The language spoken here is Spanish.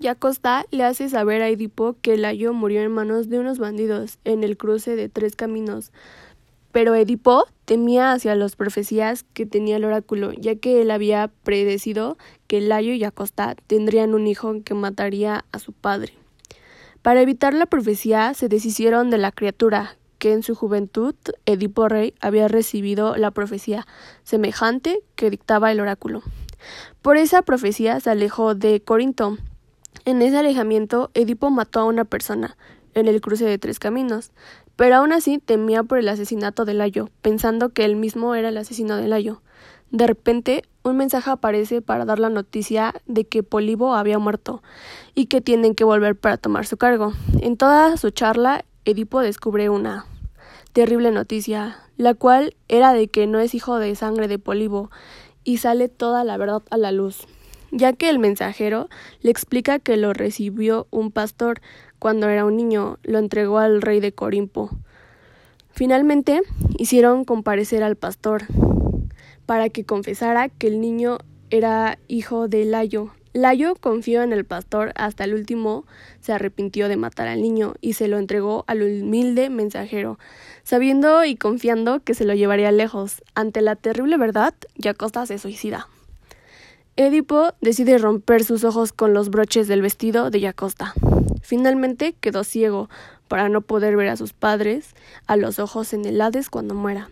Yacosta le hace saber a Edipo que Layo murió en manos de unos bandidos en el cruce de tres caminos. Pero Edipo temía hacia las profecías que tenía el oráculo, ya que él había predecido que Layo y Acosta tendrían un hijo que mataría a su padre. Para evitar la profecía se deshicieron de la criatura, que en su juventud Edipo Rey había recibido la profecía semejante que dictaba el oráculo. Por esa profecía se alejó de Corinto. En ese alejamiento Edipo mató a una persona en el cruce de tres caminos, pero aún así temía por el asesinato de Layo, pensando que él mismo era el asesino de Layo. De repente, un mensaje aparece para dar la noticia de que Polibo había muerto y que tienen que volver para tomar su cargo. En toda su charla, Edipo descubre una terrible noticia, la cual era de que no es hijo de sangre de Polibo, y sale toda la verdad a la luz, ya que el mensajero le explica que lo recibió un pastor cuando era un niño, lo entregó al rey de Corimpo. Finalmente hicieron comparecer al pastor para que confesara que el niño era hijo de Layo, Layo confió en el pastor hasta el último, se arrepintió de matar al niño y se lo entregó al humilde mensajero, sabiendo y confiando que se lo llevaría lejos. Ante la terrible verdad, Yacosta se suicida. Edipo decide romper sus ojos con los broches del vestido de Yacosta. Finalmente quedó ciego para no poder ver a sus padres a los ojos en el Hades cuando muera.